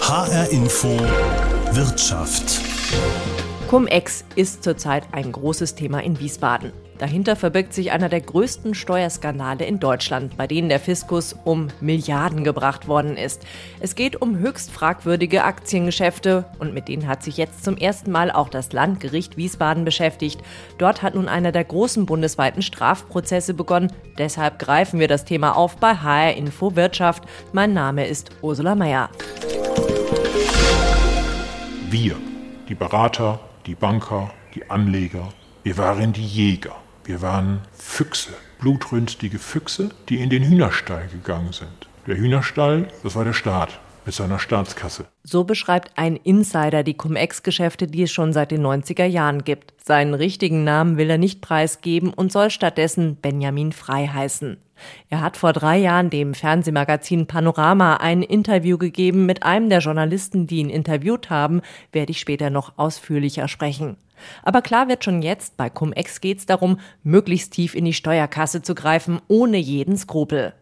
HR Info Wirtschaft. Cum-Ex ist zurzeit ein großes Thema in Wiesbaden. Dahinter verbirgt sich einer der größten Steuerskandale in Deutschland, bei denen der Fiskus um Milliarden gebracht worden ist. Es geht um höchst fragwürdige Aktiengeschäfte und mit denen hat sich jetzt zum ersten Mal auch das Landgericht Wiesbaden beschäftigt. Dort hat nun einer der großen bundesweiten Strafprozesse begonnen. Deshalb greifen wir das Thema auf bei HR Info Wirtschaft. Mein Name ist Ursula Mayer. Wir, die Berater, die Banker, die Anleger, wir waren die Jäger. Wir waren Füchse, blutrünstige Füchse, die in den Hühnerstall gegangen sind. Der Hühnerstall, das war der Staat mit seiner Staatskasse. So beschreibt ein Insider die Cum-Ex-Geschäfte, die es schon seit den 90er Jahren gibt. Seinen richtigen Namen will er nicht preisgeben und soll stattdessen Benjamin Frei heißen. Er hat vor drei Jahren dem Fernsehmagazin Panorama ein Interview gegeben. Mit einem der Journalisten, die ihn interviewt haben, werde ich später noch ausführlicher sprechen. Aber klar wird schon jetzt, bei Cum-Ex geht es darum, möglichst tief in die Steuerkasse zu greifen, ohne jeden Skrupel.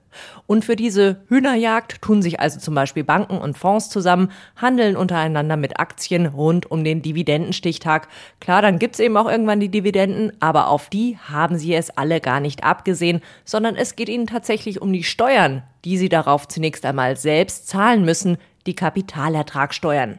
Und für diese Hühnerjagd tun sich also zum Beispiel Banken und Fonds zusammen, handeln untereinander mit Aktien rund um den Dividendenstichtag. Klar, dann gibt's eben auch irgendwann die Dividenden, aber auf die haben sie es alle gar nicht abgesehen, sondern es geht ihnen tatsächlich um die Steuern, die sie darauf zunächst einmal selbst zahlen müssen, die Kapitalertragssteuern.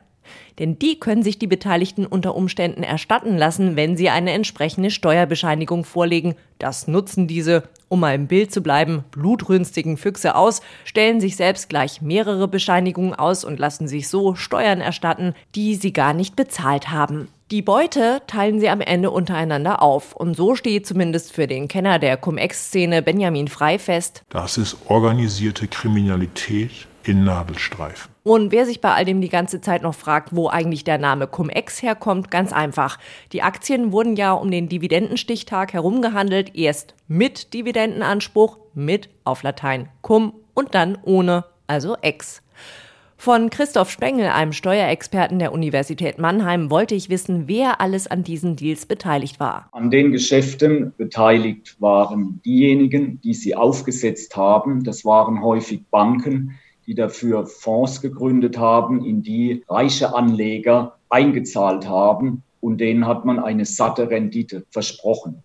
Denn die können sich die Beteiligten unter Umständen erstatten lassen, wenn sie eine entsprechende Steuerbescheinigung vorlegen. Das nutzen diese, um mal im Bild zu bleiben, blutrünstigen Füchse aus, stellen sich selbst gleich mehrere Bescheinigungen aus und lassen sich so Steuern erstatten, die sie gar nicht bezahlt haben. Die Beute teilen sie am Ende untereinander auf. Und so steht zumindest für den Kenner der Cum-Ex-Szene Benjamin Frei fest. Das ist organisierte Kriminalität in Nadelstreifen. Und wer sich bei all dem die ganze Zeit noch fragt, wo eigentlich der Name Cum-Ex herkommt, ganz einfach. Die Aktien wurden ja um den Dividendenstichtag herumgehandelt, erst mit Dividendenanspruch, mit auf Latein Cum und dann ohne, also Ex. Von Christoph Spengel, einem Steuerexperten der Universität Mannheim, wollte ich wissen, wer alles an diesen Deals beteiligt war. An den Geschäften beteiligt waren diejenigen, die sie aufgesetzt haben. Das waren häufig Banken, die dafür Fonds gegründet haben, in die reiche Anleger eingezahlt haben und denen hat man eine satte Rendite versprochen.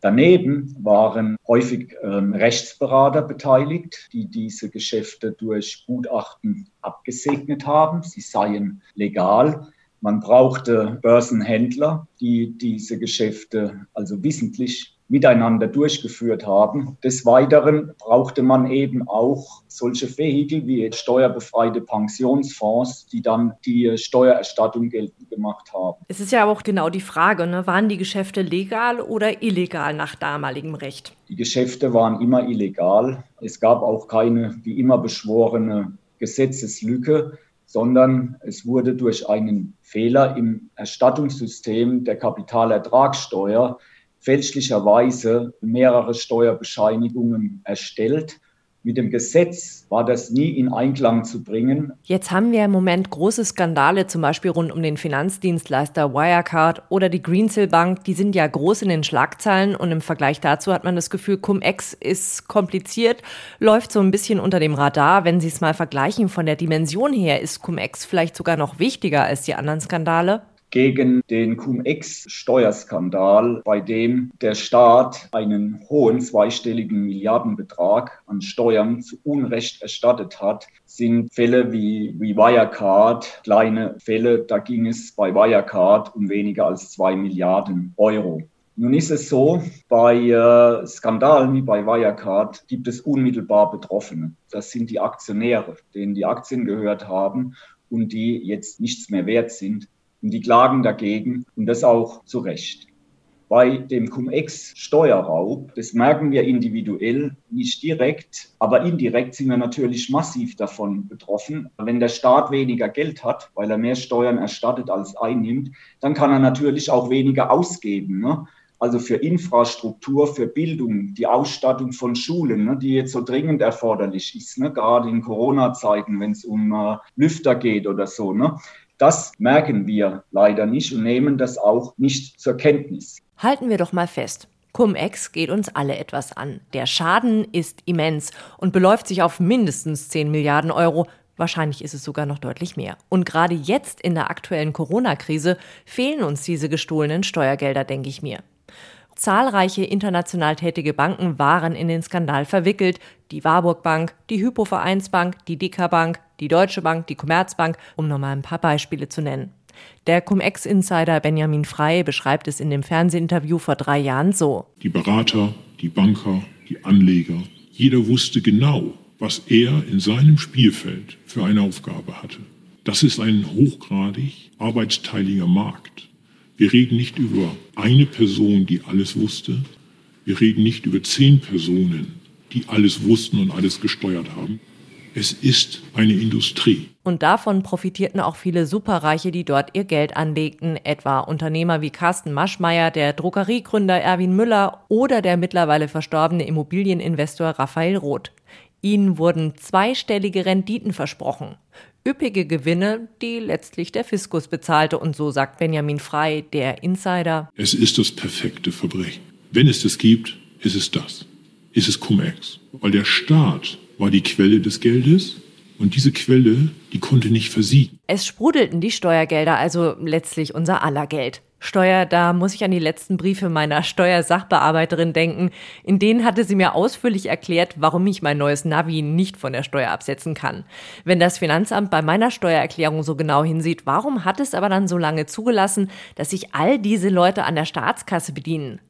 Daneben waren häufig ähm, Rechtsberater beteiligt, die diese Geschäfte durch Gutachten abgesegnet haben. Sie seien legal. Man brauchte Börsenhändler, die diese Geschäfte also wissentlich miteinander durchgeführt haben. Des Weiteren brauchte man eben auch solche Vehikel wie steuerbefreite Pensionsfonds, die dann die Steuererstattung geltend gemacht haben. Es ist ja auch genau die Frage, ne? waren die Geschäfte legal oder illegal nach damaligem Recht? Die Geschäfte waren immer illegal. Es gab auch keine, wie immer beschworene Gesetzeslücke sondern es wurde durch einen Fehler im Erstattungssystem der Kapitalertragssteuer fälschlicherweise mehrere Steuerbescheinigungen erstellt. Mit dem Gesetz war das nie in Einklang zu bringen. Jetzt haben wir im Moment große Skandale, zum Beispiel rund um den Finanzdienstleister Wirecard oder die Greensill Bank. Die sind ja groß in den Schlagzeilen und im Vergleich dazu hat man das Gefühl, Cum-Ex ist kompliziert, läuft so ein bisschen unter dem Radar. Wenn Sie es mal vergleichen von der Dimension her, ist Cum-Ex vielleicht sogar noch wichtiger als die anderen Skandale? Gegen den Cum-Ex-Steuerskandal, bei dem der Staat einen hohen zweistelligen Milliardenbetrag an Steuern zu Unrecht erstattet hat, sind Fälle wie, wie Wirecard, kleine Fälle, da ging es bei Wirecard um weniger als zwei Milliarden Euro. Nun ist es so, bei äh, Skandalen wie bei Wirecard gibt es unmittelbar Betroffene. Das sind die Aktionäre, denen die Aktien gehört haben und die jetzt nichts mehr wert sind. Und die klagen dagegen und das auch zu Recht. Bei dem Cum-Ex-Steuerraub, das merken wir individuell, nicht direkt, aber indirekt sind wir natürlich massiv davon betroffen. Wenn der Staat weniger Geld hat, weil er mehr Steuern erstattet als einnimmt, dann kann er natürlich auch weniger ausgeben. Ne? Also für Infrastruktur, für Bildung, die Ausstattung von Schulen, ne, die jetzt so dringend erforderlich ist, ne, gerade in Corona-Zeiten, wenn es um äh, Lüfter geht oder so. Ne? Das merken wir leider nicht und nehmen das auch nicht zur Kenntnis. Halten wir doch mal fest. Cum-Ex geht uns alle etwas an. Der Schaden ist immens und beläuft sich auf mindestens 10 Milliarden Euro, Wahrscheinlich ist es sogar noch deutlich mehr. Und gerade jetzt in der aktuellen Corona-Krise fehlen uns diese gestohlenen Steuergelder, denke ich mir. Zahlreiche international tätige Banken waren in den Skandal verwickelt. Die Warburg Bank, die Hypovereinsbank, die Dicker Bank, die Deutsche Bank, die Commerzbank, um nur mal ein paar Beispiele zu nennen. Der Cum-Ex-Insider Benjamin Frey beschreibt es in dem Fernsehinterview vor drei Jahren so. Die Berater, die Banker, die Anleger, jeder wusste genau, was er in seinem Spielfeld für eine Aufgabe hatte. Das ist ein hochgradig arbeitsteiliger Markt. Wir reden nicht über eine Person, die alles wusste. Wir reden nicht über zehn Personen, die alles wussten und alles gesteuert haben. Es ist eine Industrie. Und davon profitierten auch viele Superreiche, die dort ihr Geld anlegten, etwa Unternehmer wie Carsten Maschmeyer, der Drogeriegründer Erwin Müller oder der mittlerweile verstorbene Immobilieninvestor Raphael Roth. Ihnen wurden zweistellige Renditen versprochen üppige Gewinne, die letztlich der Fiskus bezahlte. Und so sagt Benjamin Frei, der Insider. Es ist das perfekte Verbrechen. Wenn es das gibt, ist es das. Ist es Cum-Ex. Weil der Staat war die Quelle des Geldes und diese Quelle, die konnte nicht versiegen. Es sprudelten die Steuergelder, also letztlich unser aller Geld. Steuer, da muss ich an die letzten Briefe meiner Steuersachbearbeiterin denken. In denen hatte sie mir ausführlich erklärt, warum ich mein neues Navi nicht von der Steuer absetzen kann. Wenn das Finanzamt bei meiner Steuererklärung so genau hinsieht, warum hat es aber dann so lange zugelassen, dass sich all diese Leute an der Staatskasse bedienen?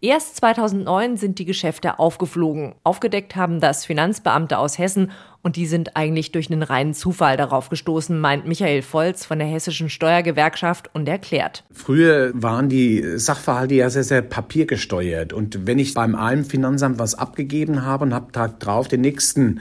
Erst 2009 sind die Geschäfte aufgeflogen. Aufgedeckt haben das Finanzbeamte aus Hessen und die sind eigentlich durch einen reinen Zufall darauf gestoßen, meint Michael Volz von der Hessischen Steuergewerkschaft und erklärt. Früher waren die Sachverhalte ja sehr, sehr papiergesteuert. Und wenn ich beim einen Finanzamt was abgegeben habe und habe Tag drauf den nächsten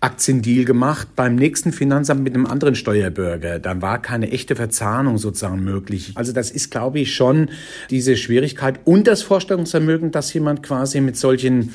Aktiendeal gemacht, beim nächsten Finanzamt mit einem anderen Steuerbürger, dann war keine echte Verzahnung sozusagen möglich. Also das ist, glaube ich, schon diese Schwierigkeit und das Vorstellungsvermögen, dass jemand quasi mit solchen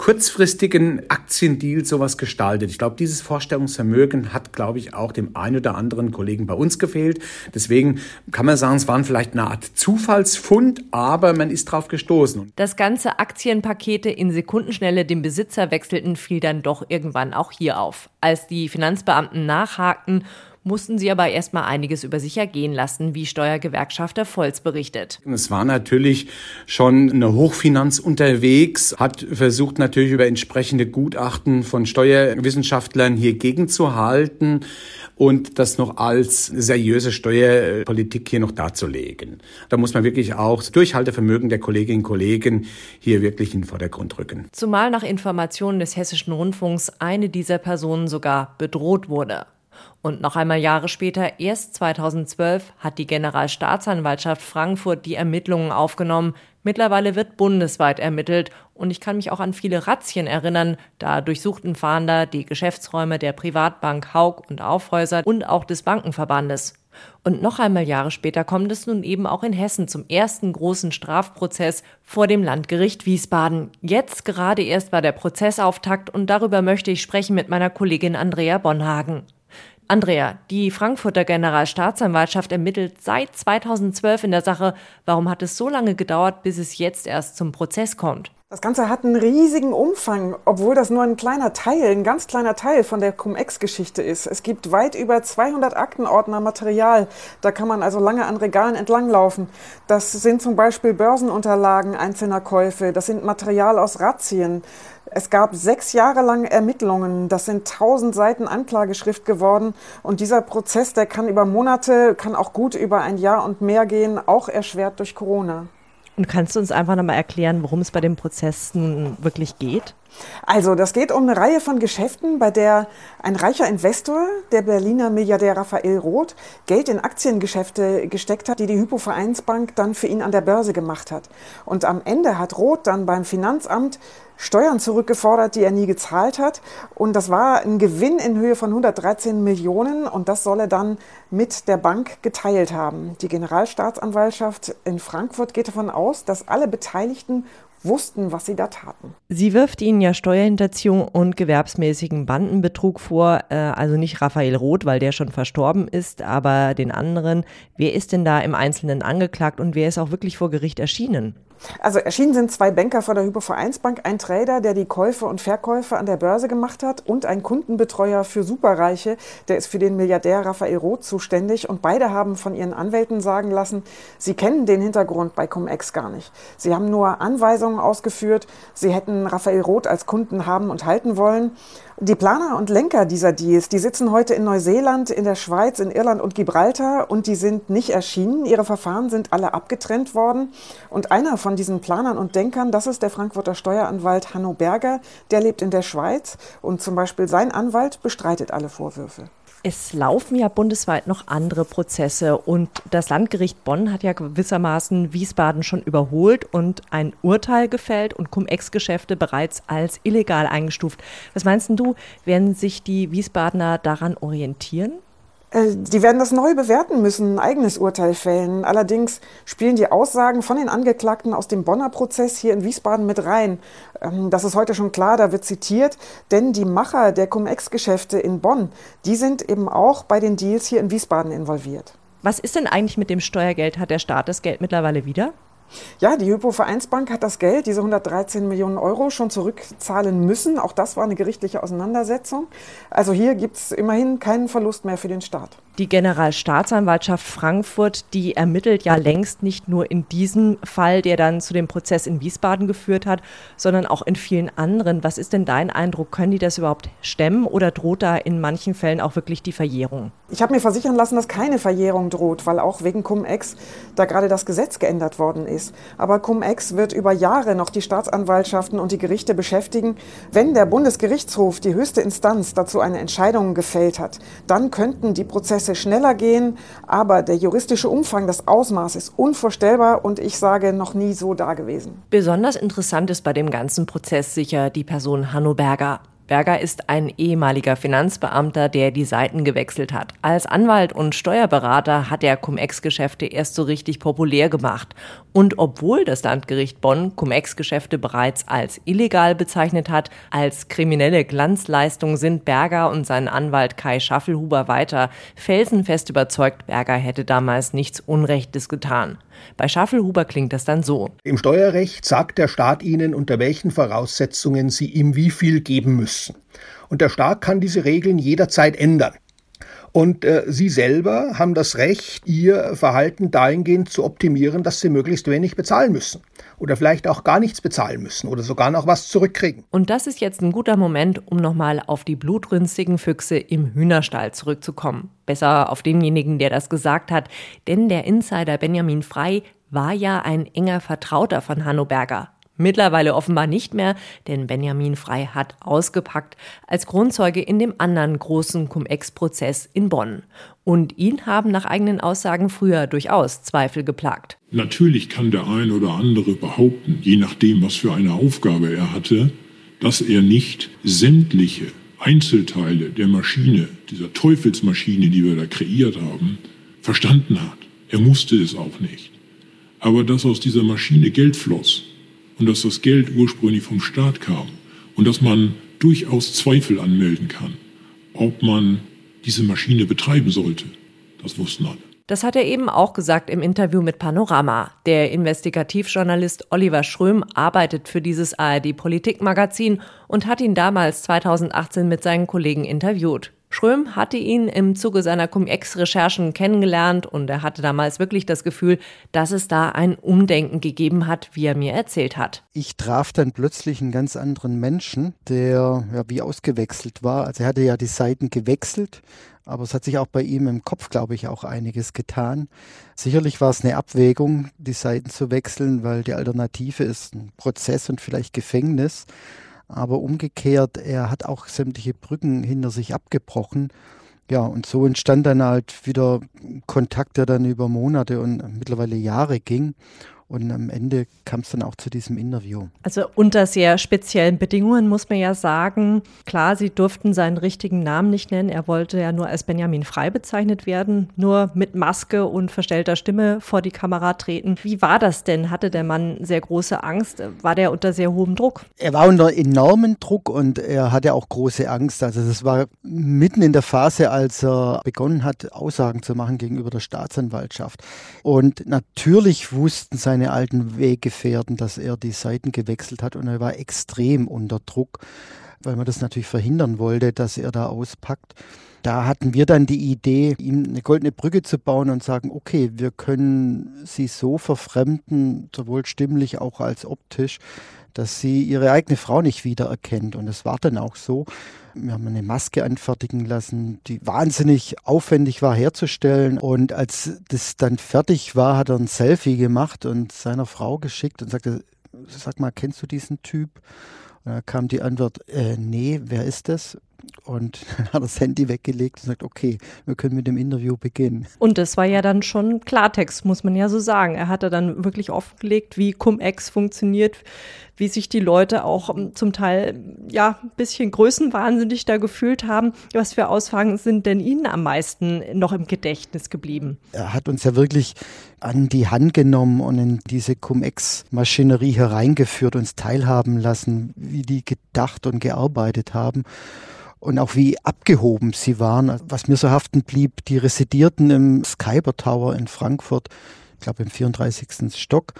kurzfristigen Aktiendeals sowas gestaltet. Ich glaube, dieses Vorstellungsvermögen hat, glaube ich, auch dem einen oder anderen Kollegen bei uns gefehlt. Deswegen kann man sagen, es waren vielleicht eine Art Zufallsfund, aber man ist drauf gestoßen. Das ganze Aktienpakete in Sekundenschnelle dem Besitzer wechselten, fiel dann doch irgendwann auch hier auf. Als die Finanzbeamten nachhakten mussten sie aber erstmal einiges über sich ergehen lassen, wie Steuergewerkschafter Volz berichtet. Es war natürlich schon eine Hochfinanz unterwegs, hat versucht natürlich über entsprechende Gutachten von Steuerwissenschaftlern hier gegenzuhalten und das noch als seriöse Steuerpolitik hier noch darzulegen. Da muss man wirklich auch das Durchhaltevermögen der Kolleginnen und Kollegen hier wirklich in den Vordergrund rücken. Zumal nach Informationen des Hessischen Rundfunks eine dieser Personen sogar bedroht wurde. Und noch einmal Jahre später, erst 2012, hat die Generalstaatsanwaltschaft Frankfurt die Ermittlungen aufgenommen. Mittlerweile wird bundesweit ermittelt und ich kann mich auch an viele Razzien erinnern. Da durchsuchten Fahnder die Geschäftsräume der Privatbank Haug und Aufhäuser und auch des Bankenverbandes. Und noch einmal Jahre später kommt es nun eben auch in Hessen zum ersten großen Strafprozess vor dem Landgericht Wiesbaden. Jetzt gerade erst war der Prozessauftakt und darüber möchte ich sprechen mit meiner Kollegin Andrea Bonhagen. Andrea, die Frankfurter Generalstaatsanwaltschaft ermittelt seit 2012 in der Sache. Warum hat es so lange gedauert, bis es jetzt erst zum Prozess kommt? Das Ganze hat einen riesigen Umfang, obwohl das nur ein kleiner Teil, ein ganz kleiner Teil von der Cum-Ex-Geschichte ist. Es gibt weit über 200 Aktenordner Material. Da kann man also lange an Regalen entlanglaufen. Das sind zum Beispiel Börsenunterlagen einzelner Käufe. Das sind Material aus Razzien. Es gab sechs Jahre lang Ermittlungen. Das sind tausend Seiten Anklageschrift geworden. Und dieser Prozess, der kann über Monate, kann auch gut über ein Jahr und mehr gehen, auch erschwert durch Corona. Und kannst du uns einfach nochmal erklären, worum es bei dem Prozess nun wirklich geht? Also, das geht um eine Reihe von Geschäften, bei der ein reicher Investor, der Berliner Milliardär Raphael Roth, Geld in Aktiengeschäfte gesteckt hat, die die Hypovereinsbank dann für ihn an der Börse gemacht hat. Und am Ende hat Roth dann beim Finanzamt Steuern zurückgefordert, die er nie gezahlt hat. Und das war ein Gewinn in Höhe von 113 Millionen und das soll er dann mit der Bank geteilt haben. Die Generalstaatsanwaltschaft in Frankfurt geht davon aus, dass alle Beteiligten wussten, was sie da taten. Sie wirft ihnen ja Steuerhinterziehung und gewerbsmäßigen Bandenbetrug vor, äh, also nicht Raphael Roth, weil der schon verstorben ist, aber den anderen. Wer ist denn da im Einzelnen angeklagt und wer ist auch wirklich vor Gericht erschienen? Also erschienen sind zwei Banker von der Hypovereinsbank, ein Trader, der die Käufe und Verkäufe an der Börse gemacht hat und ein Kundenbetreuer für Superreiche, der ist für den Milliardär Raphael Roth zuständig und beide haben von ihren Anwälten sagen lassen, sie kennen den Hintergrund bei Cum-Ex gar nicht. Sie haben nur Anweisungen ausgeführt, sie hätten Raphael Roth als Kunden haben und halten wollen die Planer und Lenker dieser Deals, die sitzen heute in Neuseeland, in der Schweiz, in Irland und Gibraltar und die sind nicht erschienen. Ihre Verfahren sind alle abgetrennt worden. Und einer von diesen Planern und Denkern, das ist der Frankfurter Steueranwalt Hanno Berger, der lebt in der Schweiz und zum Beispiel sein Anwalt bestreitet alle Vorwürfe. Es laufen ja bundesweit noch andere Prozesse und das Landgericht Bonn hat ja gewissermaßen Wiesbaden schon überholt und ein Urteil gefällt und Cum-Ex-Geschäfte bereits als illegal eingestuft. Was meinst du, werden sich die Wiesbadener daran orientieren? Äh, die werden das neu bewerten müssen, ein eigenes Urteil fällen. Allerdings spielen die Aussagen von den Angeklagten aus dem Bonner Prozess hier in Wiesbaden mit rein. Ähm, das ist heute schon klar, da wird zitiert, denn die Macher der Cum-Ex-Geschäfte in Bonn, die sind eben auch bei den Deals hier in Wiesbaden involviert. Was ist denn eigentlich mit dem Steuergeld? Hat der Staat das Geld mittlerweile wieder? Ja, die Hypo-Vereinsbank hat das Geld, diese 113 Millionen Euro, schon zurückzahlen müssen. Auch das war eine gerichtliche Auseinandersetzung. Also hier gibt es immerhin keinen Verlust mehr für den Staat. Die Generalstaatsanwaltschaft Frankfurt, die ermittelt ja längst nicht nur in diesem Fall, der dann zu dem Prozess in Wiesbaden geführt hat, sondern auch in vielen anderen. Was ist denn dein Eindruck? Können die das überhaupt stemmen oder droht da in manchen Fällen auch wirklich die Verjährung? Ich habe mir versichern lassen, dass keine Verjährung droht, weil auch wegen Cum-Ex da gerade das Gesetz geändert worden ist. Aber Cum-Ex wird über Jahre noch die Staatsanwaltschaften und die Gerichte beschäftigen. Wenn der Bundesgerichtshof, die höchste Instanz, dazu eine Entscheidung gefällt hat, dann könnten die Prozesse schneller gehen, aber der juristische Umfang, das Ausmaß ist unvorstellbar und ich sage noch nie so da gewesen. Besonders interessant ist bei dem ganzen Prozess sicher die Person Hanno Berger. Berger ist ein ehemaliger Finanzbeamter, der die Seiten gewechselt hat. Als Anwalt und Steuerberater hat er Cum-Ex-Geschäfte erst so richtig populär gemacht. Und obwohl das Landgericht Bonn Cum-Ex-Geschäfte bereits als illegal bezeichnet hat, als kriminelle Glanzleistung sind Berger und sein Anwalt Kai Schaffelhuber weiter felsenfest überzeugt, Berger hätte damals nichts Unrechtes getan. Bei Schaffelhuber klingt das dann so. Im Steuerrecht sagt der Staat Ihnen, unter welchen Voraussetzungen Sie ihm wie viel geben müssen. Und der Staat kann diese Regeln jederzeit ändern. Und äh, Sie selber haben das Recht, Ihr Verhalten dahingehend zu optimieren, dass Sie möglichst wenig bezahlen müssen. Oder vielleicht auch gar nichts bezahlen müssen oder sogar noch was zurückkriegen. Und das ist jetzt ein guter Moment, um nochmal auf die blutrünstigen Füchse im Hühnerstall zurückzukommen. Besser auf denjenigen, der das gesagt hat. Denn der Insider Benjamin Frei war ja ein enger Vertrauter von Hanno Berger. Mittlerweile offenbar nicht mehr, denn Benjamin Frei hat ausgepackt als Grundzeuge in dem anderen großen Cum-Ex-Prozess in Bonn. Und ihn haben nach eigenen Aussagen früher durchaus Zweifel geplagt. Natürlich kann der ein oder andere behaupten, je nachdem, was für eine Aufgabe er hatte, dass er nicht sämtliche Einzelteile der Maschine, dieser Teufelsmaschine, die wir da kreiert haben, verstanden hat. Er musste es auch nicht. Aber dass aus dieser Maschine Geld floss, und dass das Geld ursprünglich vom Staat kam und dass man durchaus Zweifel anmelden kann, ob man diese Maschine betreiben sollte. Das wussten alle. Das hat er eben auch gesagt im Interview mit Panorama. Der Investigativjournalist Oliver Schröm arbeitet für dieses ARD-Politikmagazin und hat ihn damals 2018 mit seinen Kollegen interviewt. Schröm hatte ihn im Zuge seiner Cum-Ex-Recherchen kennengelernt und er hatte damals wirklich das Gefühl, dass es da ein Umdenken gegeben hat, wie er mir erzählt hat. Ich traf dann plötzlich einen ganz anderen Menschen, der ja wie ausgewechselt war. Also er hatte ja die Seiten gewechselt, aber es hat sich auch bei ihm im Kopf, glaube ich, auch einiges getan. Sicherlich war es eine Abwägung, die Seiten zu wechseln, weil die Alternative ist ein Prozess und vielleicht Gefängnis. Aber umgekehrt, er hat auch sämtliche Brücken hinter sich abgebrochen. Ja, und so entstand dann halt wieder Kontakt, der dann über Monate und mittlerweile Jahre ging. Und am Ende kam es dann auch zu diesem Interview. Also unter sehr speziellen Bedingungen muss man ja sagen, klar, Sie durften seinen richtigen Namen nicht nennen. Er wollte ja nur als Benjamin Frei bezeichnet werden, nur mit Maske und verstellter Stimme vor die Kamera treten. Wie war das denn? Hatte der Mann sehr große Angst? War der unter sehr hohem Druck? Er war unter enormen Druck und er hatte auch große Angst. Also das war mitten in der Phase, als er begonnen hat, Aussagen zu machen gegenüber der Staatsanwaltschaft. Und natürlich wussten seine seine alten Weggefährten, dass er die Seiten gewechselt hat und er war extrem unter Druck, weil man das natürlich verhindern wollte, dass er da auspackt. Da hatten wir dann die Idee, ihm eine goldene Brücke zu bauen und sagen, okay, wir können sie so verfremden, sowohl stimmlich auch als optisch, dass sie ihre eigene Frau nicht wiedererkennt. Und es war dann auch so. Wir haben eine Maske anfertigen lassen, die wahnsinnig aufwendig war herzustellen. Und als das dann fertig war, hat er ein Selfie gemacht und seiner Frau geschickt und sagte, sag mal, kennst du diesen Typ? Und da kam die Antwort, äh, nee, wer ist das? Und dann hat er das Handy weggelegt und sagt, okay, wir können mit dem Interview beginnen. Und das war ja dann schon Klartext, muss man ja so sagen. Er hatte dann wirklich offengelegt, wie Cum-Ex funktioniert, wie sich die Leute auch ähm, zum Teil ja ein bisschen größenwahnsinnig da gefühlt haben. Was für Aussagen sind denn Ihnen am meisten noch im Gedächtnis geblieben? Er hat uns ja wirklich an die Hand genommen und in diese Cum-Ex-Maschinerie hereingeführt, uns teilhaben lassen, wie die gedacht und gearbeitet haben und auch wie abgehoben sie waren. Was mir so haften blieb, die residierten im Skyber Tower in Frankfurt, ich glaube im 34. Stock.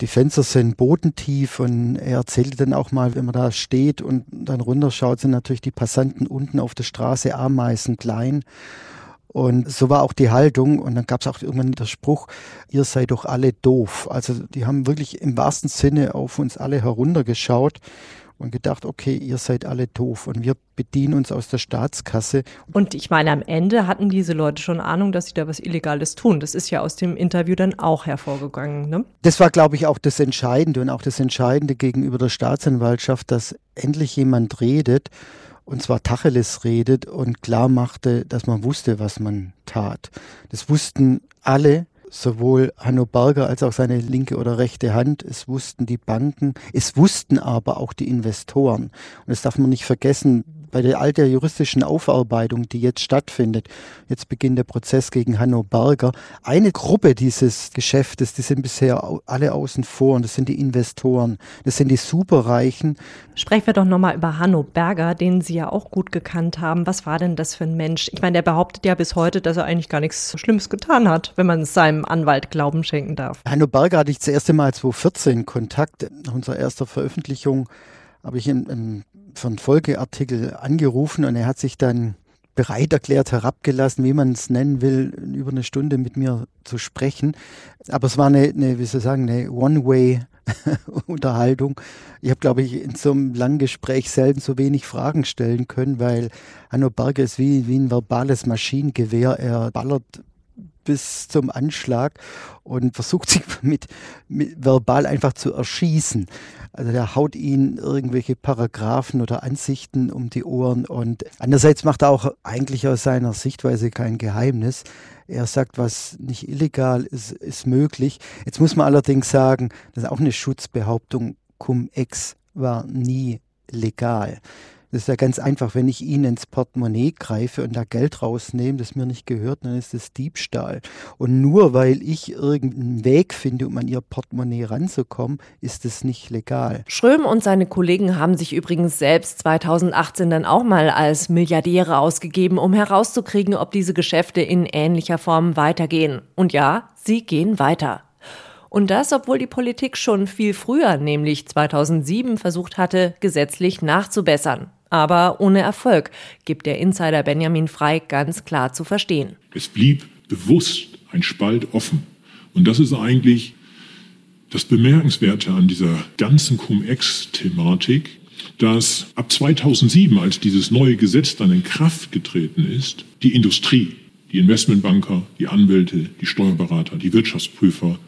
Die Fenster sind bodentief und er erzählte dann auch mal, wenn man da steht und dann runterschaut, sind natürlich die Passanten unten auf der Straße Ameisen klein. Und so war auch die Haltung. Und dann gab es auch irgendwann der Spruch, ihr seid doch alle doof. Also die haben wirklich im wahrsten Sinne auf uns alle heruntergeschaut und gedacht, okay, ihr seid alle doof und wir bedienen uns aus der Staatskasse. Und ich meine, am Ende hatten diese Leute schon Ahnung, dass sie da was Illegales tun. Das ist ja aus dem Interview dann auch hervorgegangen. Ne? Das war, glaube ich, auch das Entscheidende und auch das Entscheidende gegenüber der Staatsanwaltschaft, dass endlich jemand redet und zwar Tacheles redet und klar machte, dass man wusste, was man tat. Das wussten alle, sowohl Hanno Berger als auch seine linke oder rechte Hand. Es wussten die Banken, es wussten aber auch die Investoren. Und das darf man nicht vergessen, bei der all der juristischen Aufarbeitung, die jetzt stattfindet, jetzt beginnt der Prozess gegen Hanno Berger, eine Gruppe dieses Geschäftes, die sind bisher alle außen vor und das sind die Investoren, das sind die Superreichen. Sprechen wir doch nochmal über Hanno Berger, den Sie ja auch gut gekannt haben. Was war denn das für ein Mensch? Ich meine, der behauptet ja bis heute, dass er eigentlich gar nichts Schlimmes getan hat, wenn man es seinem Anwalt Glauben schenken darf. Hanno Berger hatte ich das erste Mal 2014 Kontakt, nach unserer ersten Veröffentlichung habe ich im, im für einen Folgeartikel angerufen und er hat sich dann bereit erklärt, herabgelassen, wie man es nennen will, über eine Stunde mit mir zu sprechen. Aber es war eine, eine wie soll ich sagen, eine One-Way-Unterhaltung. Ich habe, glaube ich, in so einem langen Gespräch selten so wenig Fragen stellen können, weil Hanno Berger ist wie, wie ein verbales Maschinengewehr. Er ballert bis zum Anschlag und versucht sich mit, mit verbal einfach zu erschießen. Also der haut ihnen irgendwelche Paragraphen oder Ansichten um die Ohren und andererseits macht er auch eigentlich aus seiner Sichtweise kein Geheimnis. Er sagt, was nicht illegal ist, ist möglich. Jetzt muss man allerdings sagen, das ist auch eine Schutzbehauptung. Cum-Ex war nie legal. Das ist ja ganz einfach, wenn ich Ihnen ins Portemonnaie greife und da Geld rausnehme, das mir nicht gehört, dann ist das Diebstahl. Und nur weil ich irgendeinen Weg finde, um an Ihr Portemonnaie ranzukommen, ist es nicht legal. Schröm und seine Kollegen haben sich übrigens selbst 2018 dann auch mal als Milliardäre ausgegeben, um herauszukriegen, ob diese Geschäfte in ähnlicher Form weitergehen. Und ja, sie gehen weiter. Und das, obwohl die Politik schon viel früher, nämlich 2007, versucht hatte, gesetzlich nachzubessern aber ohne Erfolg, gibt der Insider Benjamin Frey ganz klar zu verstehen. Es blieb bewusst ein Spalt offen. Und das ist eigentlich das Bemerkenswerte an dieser ganzen Cum-Ex-Thematik, dass ab 2007, als dieses neue Gesetz dann in Kraft getreten ist, die Industrie, die Investmentbanker, die Anwälte, die Steuerberater, die Wirtschaftsprüfer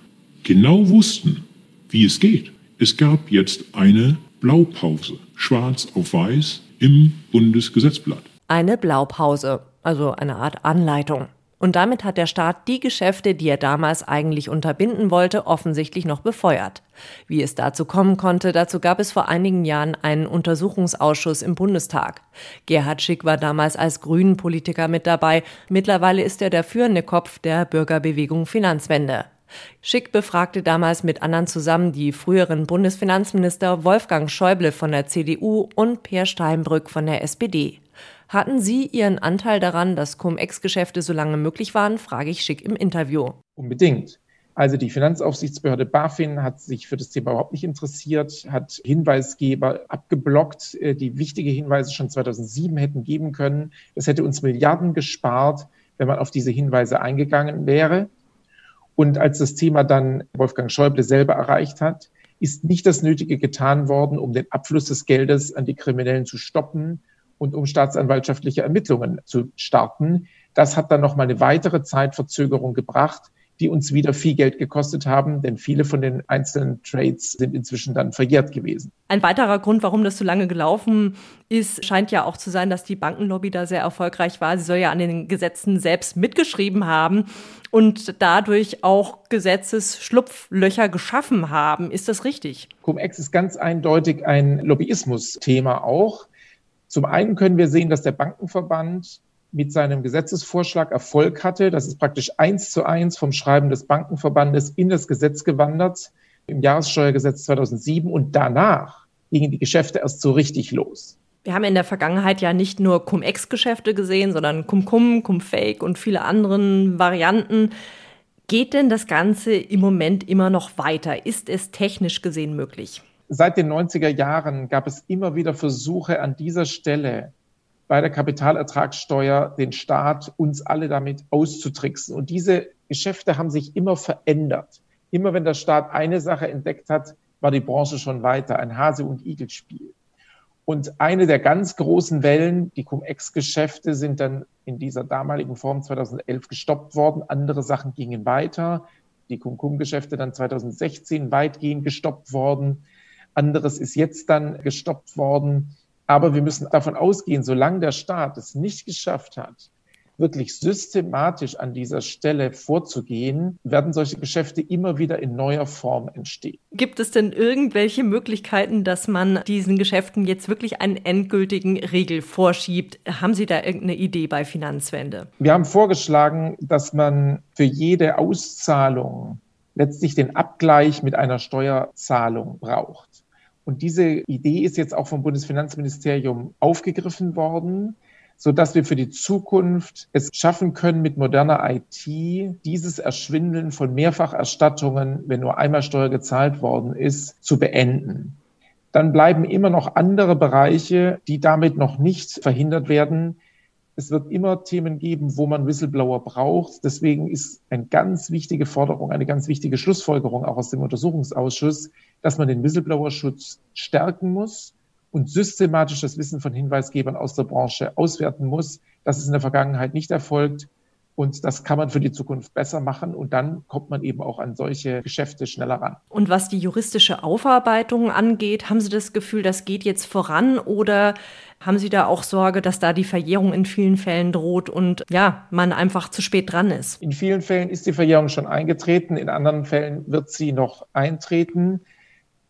genau wussten, wie es geht. Es gab jetzt eine Blaupause, schwarz auf weiß, im Bundesgesetzblatt. Eine Blaupause, also eine Art Anleitung. Und damit hat der Staat die Geschäfte, die er damals eigentlich unterbinden wollte, offensichtlich noch befeuert. Wie es dazu kommen konnte, dazu gab es vor einigen Jahren einen Untersuchungsausschuss im Bundestag. Gerhard Schick war damals als Grünen-Politiker mit dabei. Mittlerweile ist er der führende Kopf der Bürgerbewegung Finanzwende. Schick befragte damals mit anderen zusammen die früheren Bundesfinanzminister Wolfgang Schäuble von der CDU und Peer Steinbrück von der SPD. Hatten Sie Ihren Anteil daran, dass Cum-Ex-Geschäfte so lange möglich waren, frage ich Schick im Interview. Unbedingt. Also die Finanzaufsichtsbehörde BaFin hat sich für das Thema überhaupt nicht interessiert, hat Hinweisgeber abgeblockt, äh, die wichtige Hinweise schon 2007 hätten geben können. Das hätte uns Milliarden gespart, wenn man auf diese Hinweise eingegangen wäre. Und als das Thema dann Wolfgang Schäuble selber erreicht hat, ist nicht das Nötige getan worden, um den Abfluss des Geldes an die Kriminellen zu stoppen und um staatsanwaltschaftliche Ermittlungen zu starten. Das hat dann noch mal eine weitere Zeitverzögerung gebracht die uns wieder viel Geld gekostet haben, denn viele von den einzelnen Trades sind inzwischen dann verjährt gewesen. Ein weiterer Grund, warum das so lange gelaufen ist, scheint ja auch zu sein, dass die Bankenlobby da sehr erfolgreich war. Sie soll ja an den Gesetzen selbst mitgeschrieben haben und dadurch auch Gesetzesschlupflöcher geschaffen haben. Ist das richtig? Cum-Ex ist ganz eindeutig ein Lobbyismus-Thema auch. Zum einen können wir sehen, dass der Bankenverband mit seinem Gesetzesvorschlag Erfolg hatte. Das ist praktisch eins zu eins vom Schreiben des Bankenverbandes in das Gesetz gewandert im Jahressteuergesetz 2007 und danach gingen die Geschäfte erst so richtig los. Wir haben in der Vergangenheit ja nicht nur Cum-Ex-Geschäfte gesehen, sondern Cum-Cum, Cum-Fake und viele anderen Varianten. Geht denn das Ganze im Moment immer noch weiter? Ist es technisch gesehen möglich? Seit den 90er Jahren gab es immer wieder Versuche an dieser Stelle bei der Kapitalertragssteuer den Staat, uns alle damit auszutricksen. Und diese Geschäfte haben sich immer verändert. Immer wenn der Staat eine Sache entdeckt hat, war die Branche schon weiter, ein Hase- und Igel-Spiel. Und eine der ganz großen Wellen, die Cum-Ex-Geschäfte, sind dann in dieser damaligen Form 2011 gestoppt worden. Andere Sachen gingen weiter. Die Cum-Cum-Geschäfte dann 2016 weitgehend gestoppt worden. Anderes ist jetzt dann gestoppt worden. Aber wir müssen davon ausgehen, solange der Staat es nicht geschafft hat, wirklich systematisch an dieser Stelle vorzugehen, werden solche Geschäfte immer wieder in neuer Form entstehen. Gibt es denn irgendwelche Möglichkeiten, dass man diesen Geschäften jetzt wirklich einen endgültigen Regel vorschiebt? Haben Sie da irgendeine Idee bei Finanzwende? Wir haben vorgeschlagen, dass man für jede Auszahlung letztlich den Abgleich mit einer Steuerzahlung braucht. Und diese Idee ist jetzt auch vom Bundesfinanzministerium aufgegriffen worden, so dass wir für die Zukunft es schaffen können, mit moderner IT dieses Erschwindeln von Mehrfacherstattungen, wenn nur einmal Steuer gezahlt worden ist, zu beenden. Dann bleiben immer noch andere Bereiche, die damit noch nicht verhindert werden. Es wird immer Themen geben, wo man Whistleblower braucht. Deswegen ist eine ganz wichtige Forderung, eine ganz wichtige Schlussfolgerung auch aus dem Untersuchungsausschuss, dass man den Whistleblower-Schutz stärken muss und systematisch das Wissen von Hinweisgebern aus der Branche auswerten muss. Das ist in der Vergangenheit nicht erfolgt. Und das kann man für die Zukunft besser machen. Und dann kommt man eben auch an solche Geschäfte schneller ran. Und was die juristische Aufarbeitung angeht, haben Sie das Gefühl, das geht jetzt voran? Oder haben Sie da auch Sorge, dass da die Verjährung in vielen Fällen droht und ja, man einfach zu spät dran ist? In vielen Fällen ist die Verjährung schon eingetreten. In anderen Fällen wird sie noch eintreten.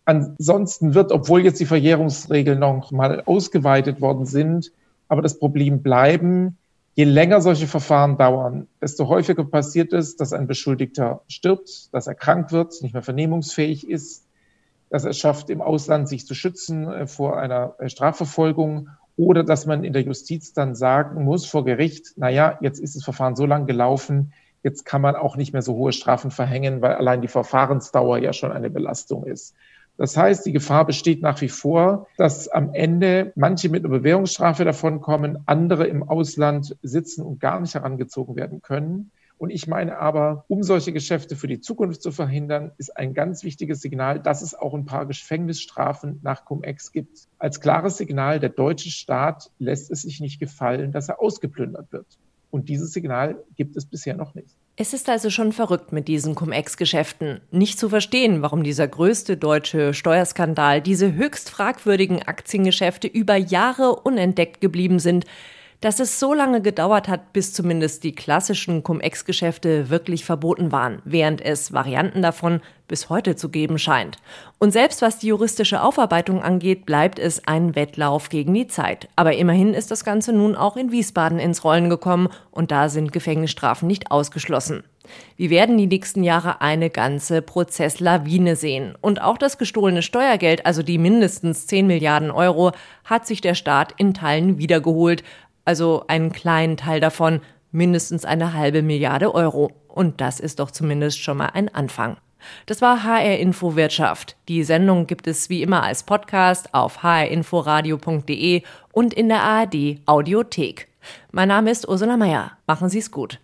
Ansonsten wird, obwohl jetzt die Verjährungsregeln noch mal ausgeweitet worden sind, aber das Problem bleiben, je länger solche Verfahren dauern, desto häufiger passiert es, dass ein Beschuldigter stirbt, dass er krank wird, nicht mehr vernehmungsfähig ist, dass er schafft, im Ausland sich zu schützen äh, vor einer äh, Strafverfolgung oder dass man in der Justiz dann sagen muss vor Gericht, na ja, jetzt ist das Verfahren so lang gelaufen, jetzt kann man auch nicht mehr so hohe Strafen verhängen, weil allein die Verfahrensdauer ja schon eine Belastung ist. Das heißt, die Gefahr besteht nach wie vor, dass am Ende manche mit einer Bewährungsstrafe davonkommen, andere im Ausland sitzen und gar nicht herangezogen werden können. Und ich meine aber, um solche Geschäfte für die Zukunft zu verhindern, ist ein ganz wichtiges Signal, dass es auch ein paar Gefängnisstrafen nach Cum-Ex gibt. Als klares Signal, der deutsche Staat lässt es sich nicht gefallen, dass er ausgeplündert wird. Und dieses Signal gibt es bisher noch nicht. Es ist also schon verrückt mit diesen Cum-Ex-Geschäften. Nicht zu verstehen, warum dieser größte deutsche Steuerskandal, diese höchst fragwürdigen Aktiengeschäfte über Jahre unentdeckt geblieben sind dass es so lange gedauert hat, bis zumindest die klassischen Cum-Ex-Geschäfte wirklich verboten waren, während es Varianten davon bis heute zu geben scheint. Und selbst was die juristische Aufarbeitung angeht, bleibt es ein Wettlauf gegen die Zeit. Aber immerhin ist das Ganze nun auch in Wiesbaden ins Rollen gekommen und da sind Gefängnisstrafen nicht ausgeschlossen. Wir werden die nächsten Jahre eine ganze Prozesslawine sehen. Und auch das gestohlene Steuergeld, also die mindestens 10 Milliarden Euro, hat sich der Staat in Teilen wiedergeholt, also einen kleinen Teil davon, mindestens eine halbe Milliarde Euro. Und das ist doch zumindest schon mal ein Anfang. Das war HR Info Wirtschaft. Die Sendung gibt es wie immer als Podcast auf hrinforadio.de und in der ARD Audiothek. Mein Name ist Ursula Meier. Machen Sie es gut.